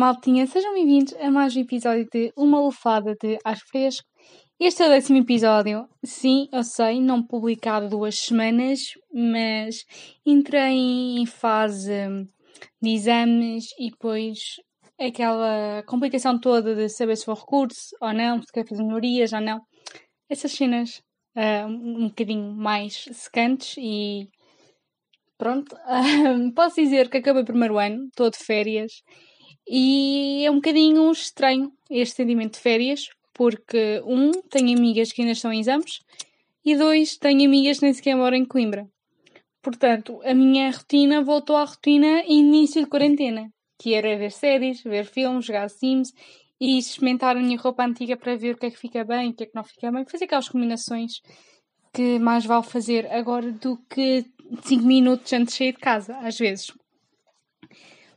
Maltinha, sejam bem-vindos a mais um episódio de Uma Lufada de Ar Fresco. Este é o décimo episódio. Sim, eu sei, não publicado duas semanas, mas entrei em fase de exames e depois aquela complicação toda de saber se vou recurso ou não, se quer fazer melhorias ou não. Essas cenas uh, um bocadinho mais secantes e pronto. Uh, posso dizer que acabei o primeiro ano, estou de férias e é um bocadinho estranho este sentimento de férias, porque, um, tenho amigas que ainda estão em exames, e dois, tenho amigas que nem sequer moram em Coimbra. Portanto, a minha rotina voltou à rotina início de quarentena, que era ver séries, ver filmes, jogar Sims e experimentar a minha roupa antiga para ver o que é que fica bem, o que é que não fica bem, fazer aquelas combinações que mais vale fazer agora do que 5 minutos antes de sair de casa, às vezes.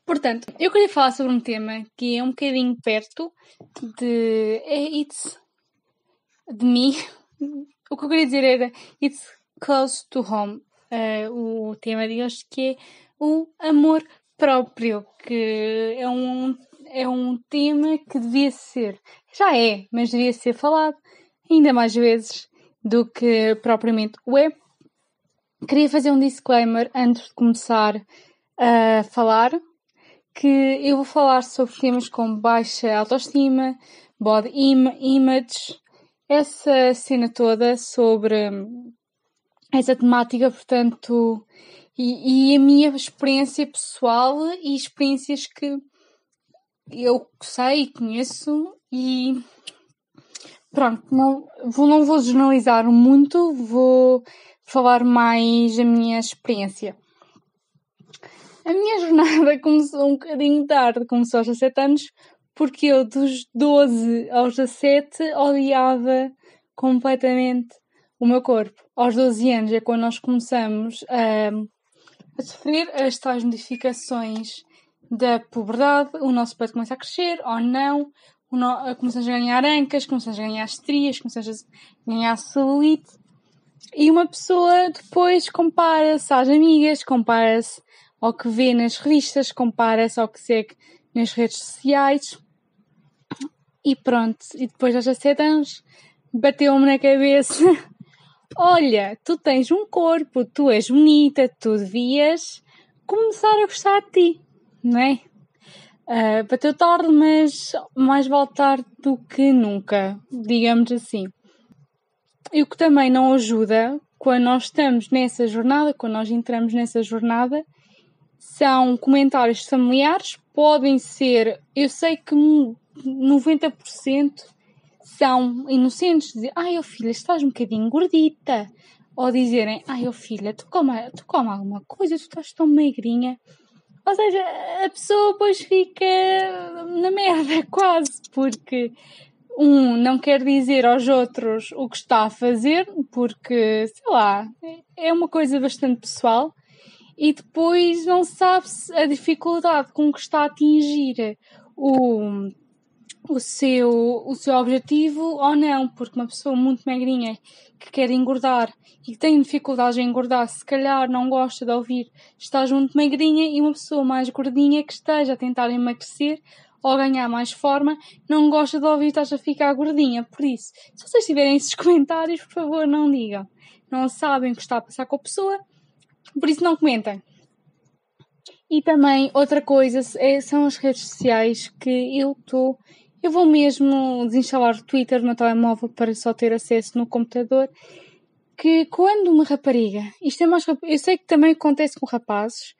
Portanto, eu queria falar sobre um tema que é um bocadinho perto de. É It's. de mim. O que eu queria dizer era It's close to home. Uh, o tema de hoje que é o amor próprio, que é um, é um tema que devia ser. Já é, mas devia ser falado ainda mais vezes do que propriamente o é. Queria fazer um disclaimer antes de começar a falar que eu vou falar sobre temas como baixa autoestima, body image, essa cena toda sobre essa temática, portanto, e, e, a minha experiência pessoal e experiências que eu sei e conheço e pronto, não vou, não vou generalizar muito, vou falar mais a minha experiência. A minha jornada começou um bocadinho tarde, começou aos 17 anos, porque eu dos 12 aos 17 odiava completamente o meu corpo. Aos 12 anos é quando nós começamos a, a sofrer as tais modificações da puberdade, o nosso peito começa a crescer ou não, no, começamos a ganhar ancas, começamos a ganhar estrias, começamos a ganhar celulite. E uma pessoa depois compara-se às amigas, compara-se ao que vê nas revistas, compara-se ao que segue nas redes sociais. E pronto, e depois aos 17 anos bateu-me na cabeça: Olha, tu tens um corpo, tu és bonita, tu devias começar a gostar de ti, não é? Uh, bateu tarde, mas mais vale tarde do que nunca, digamos assim. E o que também não ajuda quando nós estamos nessa jornada, quando nós entramos nessa jornada, são comentários familiares, podem ser, eu sei que 90% são inocentes, dizer, ai, oh filha, estás um bocadinho gordita, ou dizerem, ai, oh filha, tu come, tu come alguma coisa, tu estás tão magrinha. Ou seja, a pessoa depois fica na merda, quase, porque um não quer dizer aos outros o que está a fazer, porque, sei lá, é uma coisa bastante pessoal. E depois não sabe a dificuldade com que está a atingir o, o, seu, o seu objetivo ou não, porque uma pessoa muito magrinha que quer engordar e que tem dificuldade em engordar, se calhar não gosta de ouvir está junto magrinha e uma pessoa mais gordinha que esteja a tentar emagrecer ou ganhar mais forma, não gosta de ouvir estás a ficar gordinha. Por isso, se vocês tiverem esses comentários, por favor, não digam. Não sabem o que está a passar com a pessoa, por isso não comentem. E também outra coisa é, são as redes sociais que eu estou. Eu vou mesmo desinstalar o Twitter no telemóvel para só ter acesso no computador. Que quando uma rapariga, isto é mais. Eu sei que também acontece com rapazes,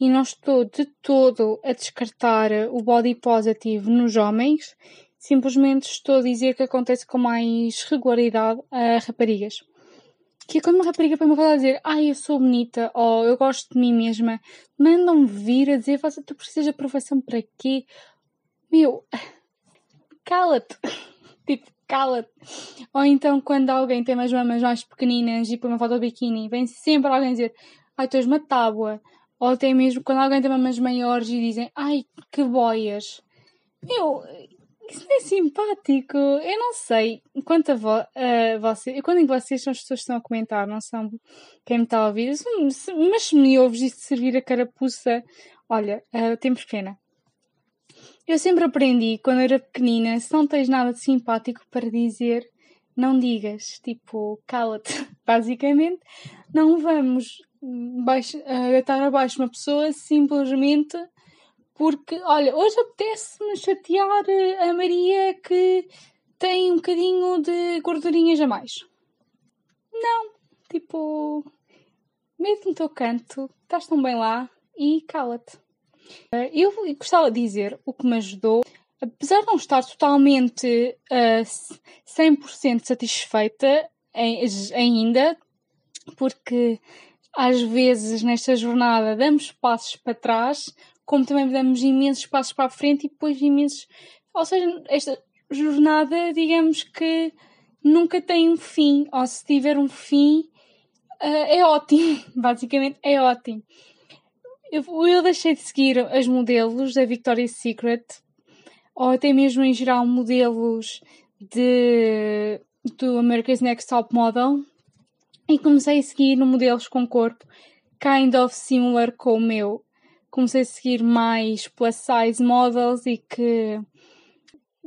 e não estou de todo a descartar o body positive nos homens, simplesmente estou a dizer que acontece com mais regularidade a raparigas que é quando uma rapariga põe uma foto a dizer ai, eu sou bonita, ou eu gosto de mim mesma, mandam-me vir a dizer, tu precisas de aprovação para quê? Meu, cala-te. tipo, cala-te. Ou então, quando alguém tem umas mamas mais pequeninas e põe uma foto de biquíni, vem sempre alguém dizer, ai, tu és uma tábua, ou até mesmo quando alguém tem mamas maiores e dizem ai que boias. Meu, isso não é simpático. Eu não sei. Quanto a, vo uh, você, quando vocês são as pessoas que estão a comentar, não são quem me está a ouvir, mas se me ouves isso de servir a carapuça, olha, uh, temos pena. Eu sempre aprendi, quando era pequenina, se não tens nada de simpático para dizer, não digas. Tipo, cala-te. Basicamente, não vamos baixo, abaixo uma pessoa simplesmente porque, olha, hoje apetece-me chatear a Maria que tem um bocadinho de gordurinhas a mais. Não, tipo, mete no teu canto, estás tão bem lá e cala-te. Eh, eu gostava de dizer o que me ajudou, apesar de não estar totalmente uh, eh, 100% satisfeita ainda, porque às vezes nesta jornada damos passos para trás, como também damos imensos passos para a frente e depois imensos. Ou seja, esta jornada, digamos que nunca tem um fim, ou se tiver um fim, uh, é ótimo, basicamente é ótimo. Eu, eu deixei de seguir as modelos da Victoria's Secret, ou até mesmo em geral modelos de, do America's Next Top Model, e comecei a seguir modelos com corpo kind of similar com o meu comecei a seguir mais plus size models e que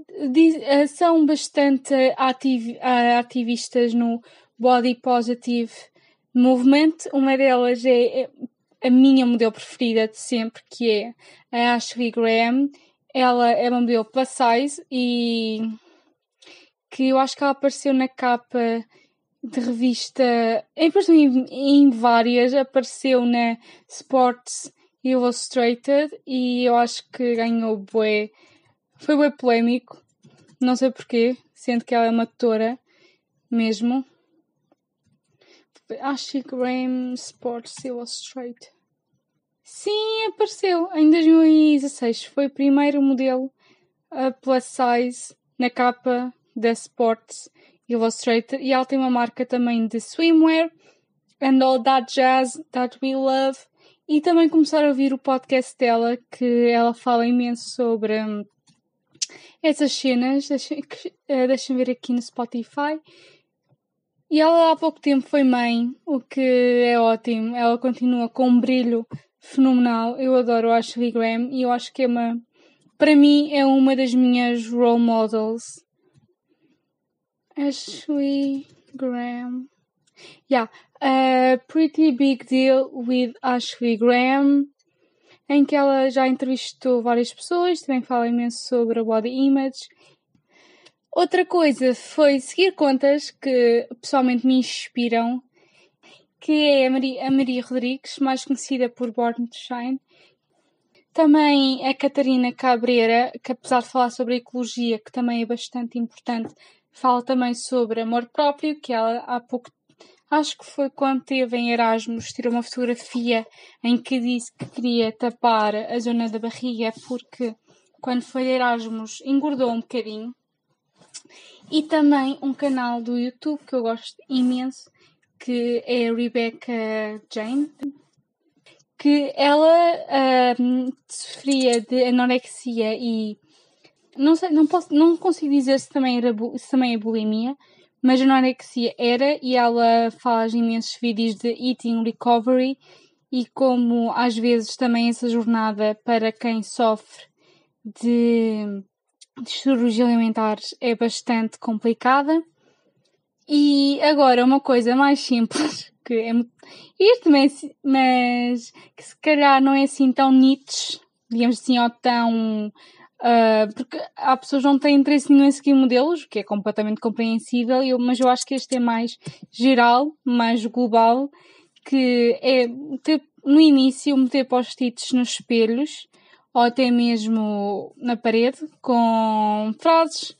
eh, são bastante ativ eh, ativistas no body positive movement. Uma delas é a minha modelo preferida de sempre, que é a Ashley Graham. Ela é uma modelo plus size e que eu acho que ela apareceu na capa de revista, em, em, várias, apareceu na Sports Illustrated e eu acho que ganhou bué. Foi bué polémico. Não sei porquê, sendo que ela é uma doutora mesmo. Acho que Graham Sports Illustrated. Sim, apareceu em 2016. Foi o primeiro modelo a plus size na capa da Sports Illustrated e ela tem uma marca também de swimwear and all that jazz that we love e também começar a ouvir o podcast dela, que ela fala imenso sobre hum, essas cenas. Deixem, uh, deixem ver aqui no Spotify. E ela há pouco tempo foi mãe, o que é ótimo. Ela continua com um brilho fenomenal. Eu adoro a Ashley Graham e eu acho que é uma. Para mim, é uma das minhas role models. Ashley Graham. Yeah, a Pretty Big Deal with Ashley Graham, em que ela já entrevistou várias pessoas, também fala imenso sobre a body image. Outra coisa foi seguir contas que pessoalmente me inspiram, que é a Maria, a Maria Rodrigues, mais conhecida por Born to Shine. Também a Catarina Cabreira, que apesar de falar sobre ecologia, que também é bastante importante, fala também sobre amor próprio, que ela há pouco Acho que foi quando teve em Erasmus, tirou uma fotografia em que disse que queria tapar a zona da barriga porque quando foi Erasmus engordou um bocadinho. E também um canal do YouTube que eu gosto imenso, que é a Rebecca Jane, que ela um, sofria de anorexia e não sei, não posso, não consigo dizer se também, era, se também é bulimia, mas anorexia era e ela faz imensos vídeos de eating recovery e como às vezes também essa jornada para quem sofre de distúrbios alimentares é bastante complicada. E agora uma coisa mais simples, que é isto mas, mas que se calhar não é assim tão Nietzsche, digamos assim, ou tão Uh, porque há pessoas que não têm interesse nenhum em seguir modelos, o que é completamente compreensível, eu, mas eu acho que este é mais geral, mais global, que é ter, no início meter post-its nos espelhos ou até mesmo na parede com frases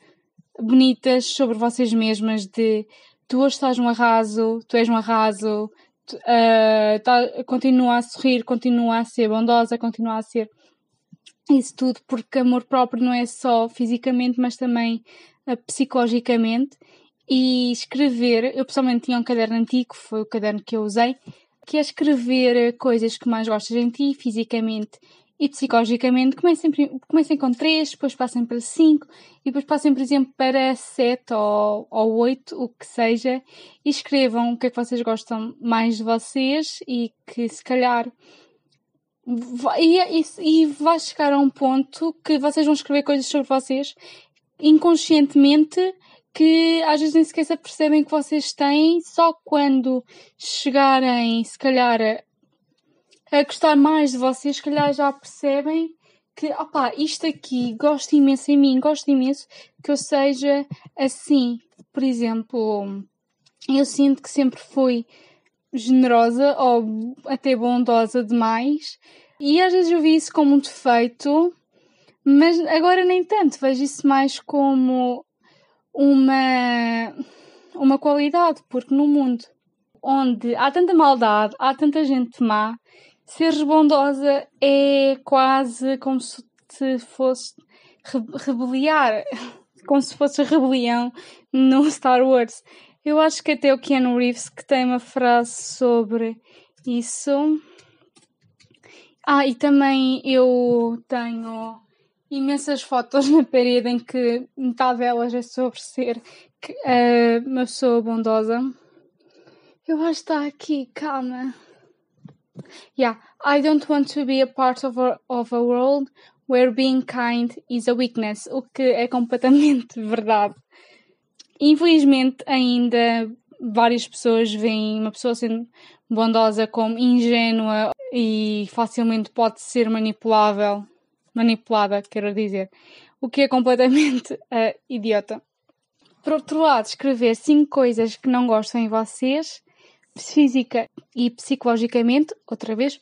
bonitas sobre vocês mesmas de tu hoje estás um arraso, tu és um arraso, tu, uh, tá, continua a sorrir, continua a ser bondosa, continua a ser isso tudo porque amor próprio não é só fisicamente, mas também uh, psicologicamente. E escrever, eu pessoalmente tinha um caderno antigo, foi o caderno que eu usei, que é escrever coisas que mais gostas em ti, fisicamente e psicologicamente. Comecem, comecem com 3, depois passem para 5 e depois passem, por exemplo, para 7 ou, ou 8, o que seja, e escrevam o que é que vocês gostam mais de vocês e que se calhar. E, e, e vai chegar a um ponto que vocês vão escrever coisas sobre vocês inconscientemente que às vezes nem sequer se percebem que vocês têm, só quando chegarem, se calhar, a, gostar mais de vocês, se calhar já percebem que, opá, isto aqui gosto imenso em mim, gosto imenso que eu seja assim. Por exemplo, eu sinto que sempre fui generosa ou até bondosa demais e às vezes eu vi isso como um defeito, mas agora nem tanto, vejo isso mais como uma, uma qualidade, porque no mundo onde há tanta maldade, há tanta gente má, ser bondosa é quase como se fosse rebeliar, como se fosse rebelião no Star Wars. Eu acho que até o Keanu Reeves que tem uma frase sobre isso. Ah, e também eu tenho imensas fotos na parede em que metade delas é sobre ser uh, uma pessoa bondosa. Eu acho que está aqui, calma. Yeah, I don't want to be a part of a, of a world where being kind is a weakness, o que é completamente verdade. Infelizmente, ainda várias pessoas veem uma pessoa sendo bondosa como ingênua e facilmente pode ser manipulável manipulada, quero dizer, o que é completamente uh, idiota. Por outro lado, escrever cinco coisas que não gostam em vocês, física e psicologicamente, outra vez,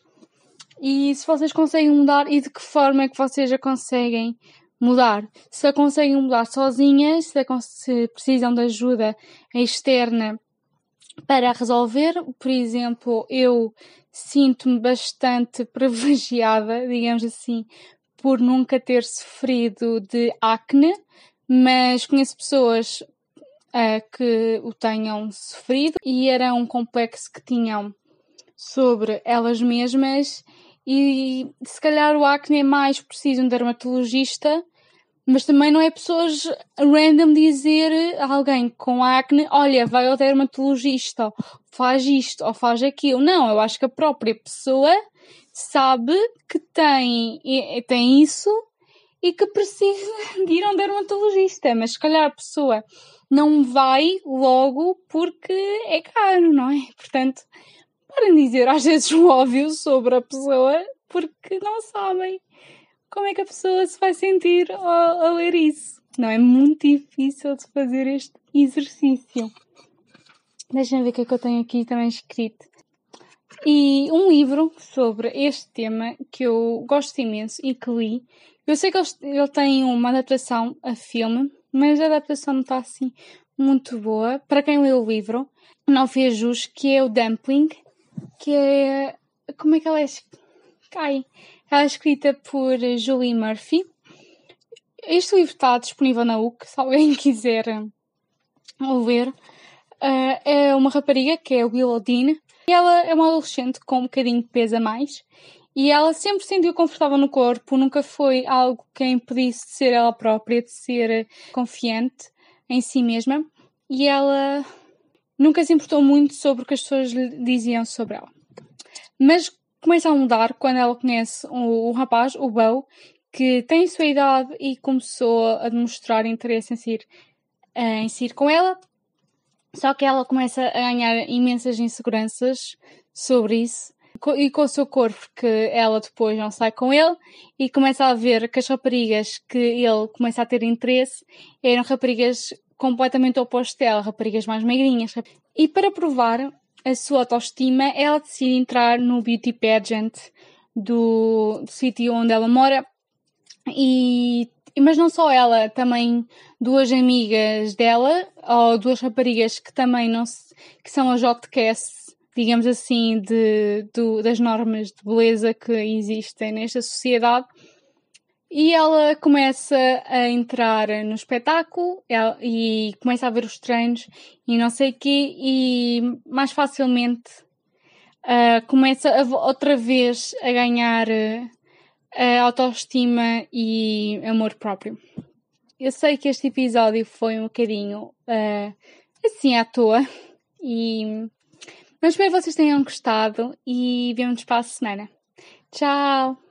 e se vocês conseguem mudar e de que forma é que vocês a conseguem mudar. Se a conseguem mudar sozinhas, se, se precisam de ajuda externa para resolver, por exemplo, eu sinto-me bastante privilegiada, digamos assim, por nunca ter sofrido de acne, mas conheço pessoas uh, que o tenham sofrido e era um complexo que tinham sobre elas mesmas e se calhar o acne é mais preciso um dermatologista, mas também não é pessoas random dizer a alguém com acne, olha, vai ao dermatologista, faz isto ou faz aquilo. Não, eu acho que a própria pessoa sabe que tem, tem isso e que precisa de ir a um dermatologista, mas se calhar a pessoa não vai logo porque é caro, não é? Portanto, podem dizer às vezes o óbvio sobre a pessoa porque não sabem como é que a pessoa se vai sentir ao, ao ler isso. Não é muito difícil de fazer este exercício. Deixem ver o que é que eu tenho aqui também escrito. E um livro sobre este tema que eu gosto imenso e que li. Eu sei que ele tem uma adaptação a filme, mas a adaptação não está assim muito boa. Para quem leu o livro, não fez jus, que é o Dumpling, que é. Como é que ela é? Cai. Ela é escrita por Julie Murphy. Este livro está disponível na UC, se alguém quiser ler. Uh, é uma rapariga que é Willow Dean, ela é uma adolescente com um bocadinho de peso a mais e ela sempre se sentiu confortável no corpo, nunca foi algo que a impedisse de ser ela própria, de ser confiante em si mesma. E ela nunca se importou muito sobre o que as pessoas lhe diziam sobre ela. Mas começa a mudar quando ela conhece um, um rapaz, o Bo, que tem sua idade e começou a demonstrar interesse em ser, em ser com ela. Só que ela começa a ganhar imensas inseguranças sobre isso e com o seu corpo, porque ela depois não sai com ele e começa a ver que as raparigas que ele começa a ter interesse eram raparigas completamente opostas dela, raparigas mais magrinhas. E para provar a sua autoestima, ela decide entrar no beauty pageant do, do sítio onde ela mora e mas não só ela, também duas amigas dela, ou duas raparigas que também não se, que são as outcasts, digamos assim, de, do, das normas de beleza que existem nesta sociedade. E ela começa a entrar no espetáculo e começa a ver os treinos e não sei o quê, e mais facilmente uh, começa a, outra vez a ganhar uh, autoestima e amor próprio. Eu sei que este episódio foi um bocadinho uh, assim à toa e mas espero que vocês tenham gostado e vemos-nos para a semana. Tchau!